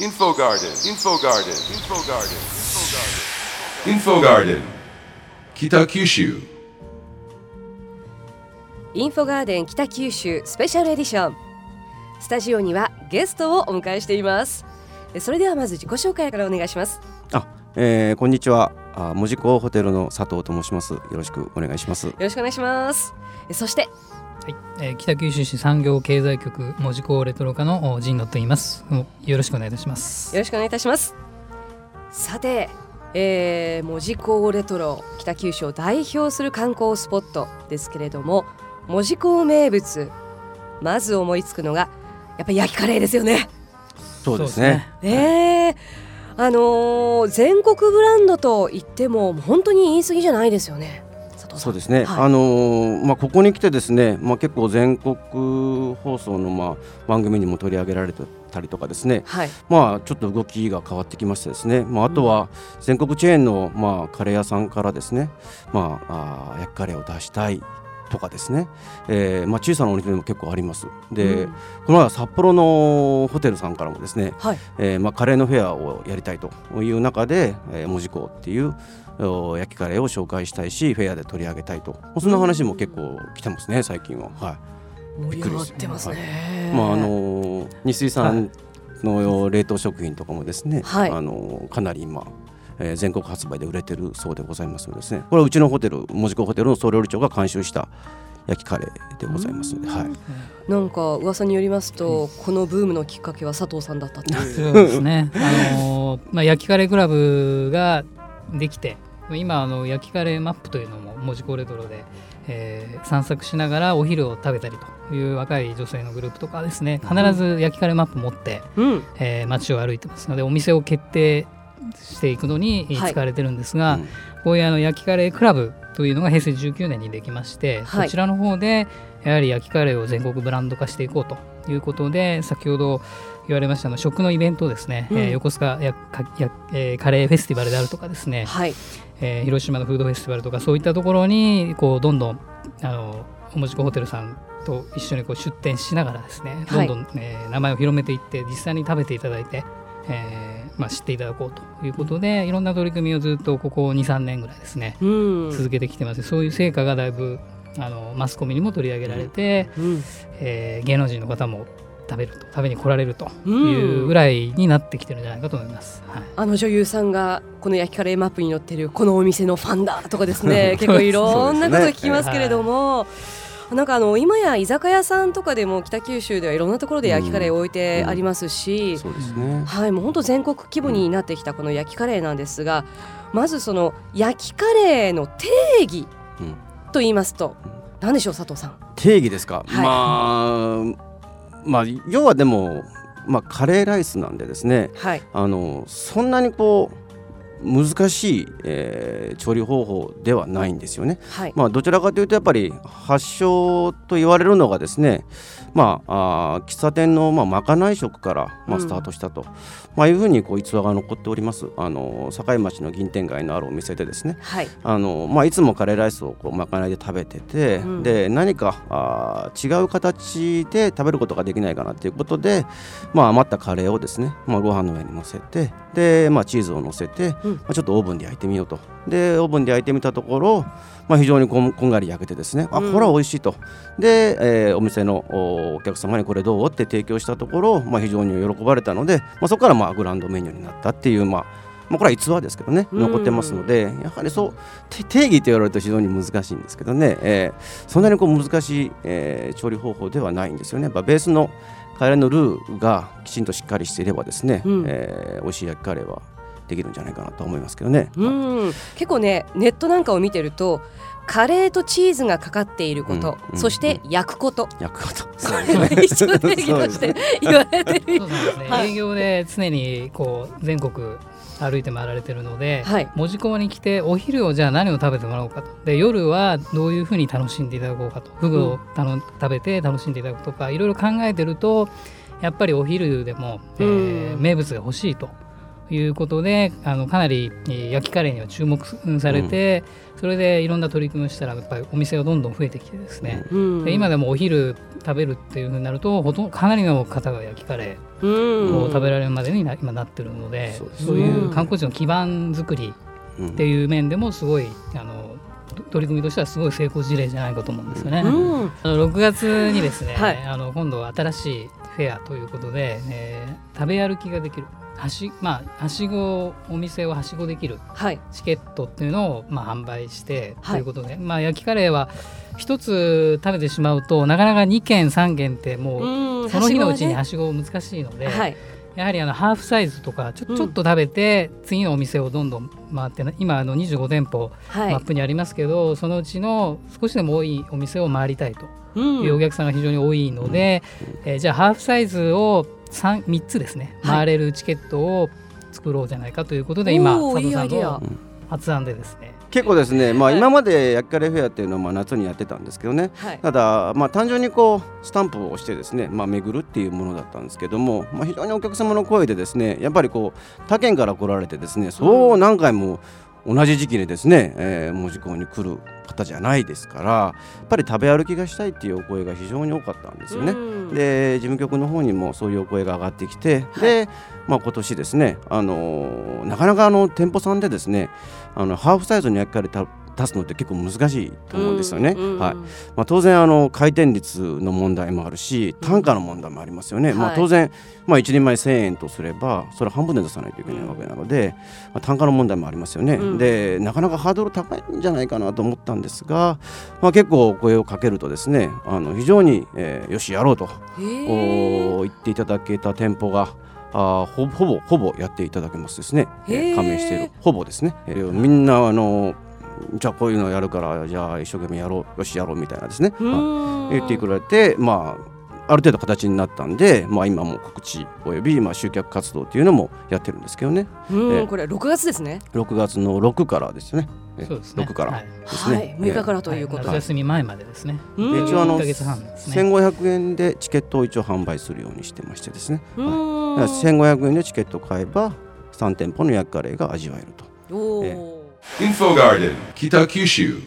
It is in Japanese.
Info Garden, Info Garden, Info Garden, Info Garden, Kita Kyushu. インフォガーデン北九州スペシャルエディションスタジオにはゲストをお迎えしています。それではまず自己紹介からお願いします。あ、えー、こんにちは。あ、門司港ホテルの佐藤と申します。よろしくお願いします。よろしくお願いします。そしてはい、えー北九州市産業経済局門司港レトロ課のお陣野と言います。よろしくお願いいたします。よろしくお願いいたしますさて、えー、門司港レトロ北九州を代表する観光スポットですけれども門司港名物まず思いつくのがやっぱり焼きカレーですよねそうですね。ねえあのー全国ブランドと言っても本当に言い過ぎじゃないですよね佐藤さんそうですね。はいあのーまあここに来てですね、まあ結構全国放送のまあ番組にも取り上げられてたりとかですね。はいまあちょっと動きが変わってきましてですね。まああとは全国チェーンのまあカレー屋さんからですね、まああー焼きカレーを出したい。とかですね、えーまあ、小さなお店でも結構あります。で、うん。この前は札幌のホテルさんからもですね、はい。えーまあ、カレーのフェアをやりたいという中で、えー、門司港っていうお焼きカレーを紹介したいしフェアで取り上げたいと。そんな話も結構来てますね最近は。は盛り上がってますね、い。まああのー日水産の冷凍食品とかもですね、はい。あのーかなり今、えー全国発売で売れてるそうでございますのでですね。これはうちのホテル門司港ホテルの総料理長が監修した焼きカレーでございますので、はい、なんか噂によりますと、このブームのきっかけは佐藤さんだったっていう。そうですね。あのーまあ焼きカレークラブができて、今あの焼きカレーマップというのも門司港レトロで、えー散策しながらお昼を食べたりという若い女性のグループとかですね、必ず焼きカレーマップ持って、うん。えー街を歩いてますのでお店を決定していくのにはい。使われてるんですが、うん。こういうあの焼きカレークラブというのが平成19年にできまして、はい。そちらの方でやはり焼きカレーを全国ブランド化していこうということで先ほど言われましたあの食のイベントですね、うん。えー横須賀やかや、えーカレーフェスティバルであるとかですね、はい。えー広島のフードフェスティバルとかそういったところにこうどんどんあのおもちこホテルさんと一緒にこう出店しながらですねはい。どんどん、えー名前を広めていって実際に食べていただいて、えーまあ、知っていただこうということでいろんな取り組みをずっとここ23年ぐらいですねうん。続けてきてます。そういう成果がだいぶあのマスコミにも取り上げられて、うん。えー芸能人の方も食べると食べに来られるとうん。いうぐらいになってきてるんじゃないかと思います。はい。あの女優さんがこの焼きカレーマップに載ってるこのお店のファンだとかですね 結構いろんなこと聞きますけれども、なんかあの今や居酒屋さんとかでも北九州ではいろんなところで焼きカレーを置いてありますし、そうですね。はいもう本当全国規模になってきたこの焼きカレーなんですがまずその焼きカレーの定義うん。と言いますと何でしょう佐藤さん？定義ですか、はい。まあまあ要はでも、まあ、カレーライスなんでですねはい。あのそんなにこう難しい、えー調理方法ではないんですよね。はい、まあ、どちらかというとやっぱり発祥と言われるのがですね、まあ、あー喫茶店の、まあ、まかない食から、まあ、うん。スタートしたと、まあ、いうふうにこう逸話が残っております。あの境町の銀天街のあるお店でですね。はい。あの、まあ、いつもカレーライスをこうまかないで食べてて、うん。で何かあー違う形で食べることができないかなということで、まあ、余ったカレーをですね、まあ、ご飯の上に乗せてで、まあ、チーズを乗せて、うんまあ、ちょっとオーブンで焼いてみようと。でオーブンで焼いてみたところ、まあ、非常にこんこんがり焼けてですねあうん。これは美味しいと。で、えーお店のおお客様にこれどうって提供したところ、まあ、非常に喜ばれたので、まあ、そこからまあグランドメニューになったっていう、まあまあ、これは逸話ですけどねうん。残ってますのでやはりそうて定義と言われると非常に難しいんですけどね、えーそんなにこう難しい、えー調理方法ではないんですよね。やっぱベースのカレーのルーがきちんとしっかりしていればですね、うん。えー美味しい焼きカレーはできるんじゃないかなと思いますけどね。うん。結構ねネットなんかを見てるとカレーとチーズがかかっていること、うんそして焼くこと、焼くこと。一応定義として言われてる。そうなんですね、はい。営業で常にこう全国歩いて回られてるので、はい。門司港に来てお昼をじゃあ何を食べてもらおうかと。で夜はどういうふうに楽しんでいただこうかと。フグをたの食べて楽しんでいただくとかいろいろ考えてるとやっぱりお昼でも、えーうん。名物が欲しいということであのかなりえー焼きカレーには注目されて、それでいろんな取り組みをしたらやっぱりお店がどんどん増えてきてですね、うん。で今でもお昼食べるっていうふうになるとほとんどかなりの方が焼きカレうーん。を食べられるまでにな今なってるので、そうですそういう観光地の基盤作りうん。っていう面でもすごいあのと取り組みとしてはすごい成功事例じゃないかと思うんですよね。うん。あの6月にですね、はい。あの今度は新しいフェアということで、えー食べ歩きができる。はし,、まあ、はしごお店をはしごできる。はい。チケットっていうのを、まあ、販売して、はい。ということで、まあ、焼きカレーは一つ食べてしまうとなかなか2軒3軒ってもう、うん。その日のうちにははしご難しいので、はいやはりあのハーフサイズとかちょ,、うん。ちょっと食べて次のお店をどんどん回ってな今あの25店舗はい。マップにありますけど、そのうちの少しでも多いお店を回りたいとうん。いうお客さんが非常に多いので、えーじゃあハーフサイズを 3, 3つですねはい。回れるチケットを作ろうじゃないかということで、今おーいいアイデア。佐藤さんの発案でですね結構ですね、まあ、はい。今まで焼きカレーフェアっていうのはまあ夏にやってたんですけどね。はい。ただ、まあ、単純にこうスタンプを押してですね、まあ、巡るっていうものだったんですけども、まあ、非常にお客様の声でですねやっぱりこう他県から来られてですねそう何回も同じ時期にですね、えー門司港に来る方じゃないですからやっぱり食べ歩きがしたいっていうお声が非常に多かったんですよね。うんで事務局の方にもそういうお声が上がってきて、はいで、まあ、今年ですね、あのーなかなかあの店舗さんでですねあのハーフサイズの焼きカレーた出すのって結構難しいと思うんですよね。うんはい。まあ、当然あの回転率の問題もあるし単価の問題もありますよね。まあ、はい。当然、まあ、1人前1000円とすればそれ半分で出さないといけないわけなので、まあ、単価の問題もありますよね。うん。でなかなかハードル高いんじゃないかなと思ったんですが、まあ、結構お声をかけるとですねあの非常に、えーよしやろうと言っていただけた店舗があーほほぼほぼやっていただけますですね、えへー。ー加盟しているほぼですね、えーみんなあのじゃあこういうのやるからじゃあ一生懸命やろうよしやろうみたいなですね、うはいん言ってくれてまあある程度形になったんで、まあ、今も告知および、まあ、集客活動というのもやってるんですけどね。うんえーこれ6月ですね。6月の6からですね。えそうですね。6からはいですね、はい。6日からということで。夏休み前までですね、一応あの1ヶ月半ですね。1500円でチケットを一応販売するようにしてましてですね、うん。だから1500円でチケットを買えば3店舗の焼きカレーが味わえると。おー。え Info Garden, Kitakyushu.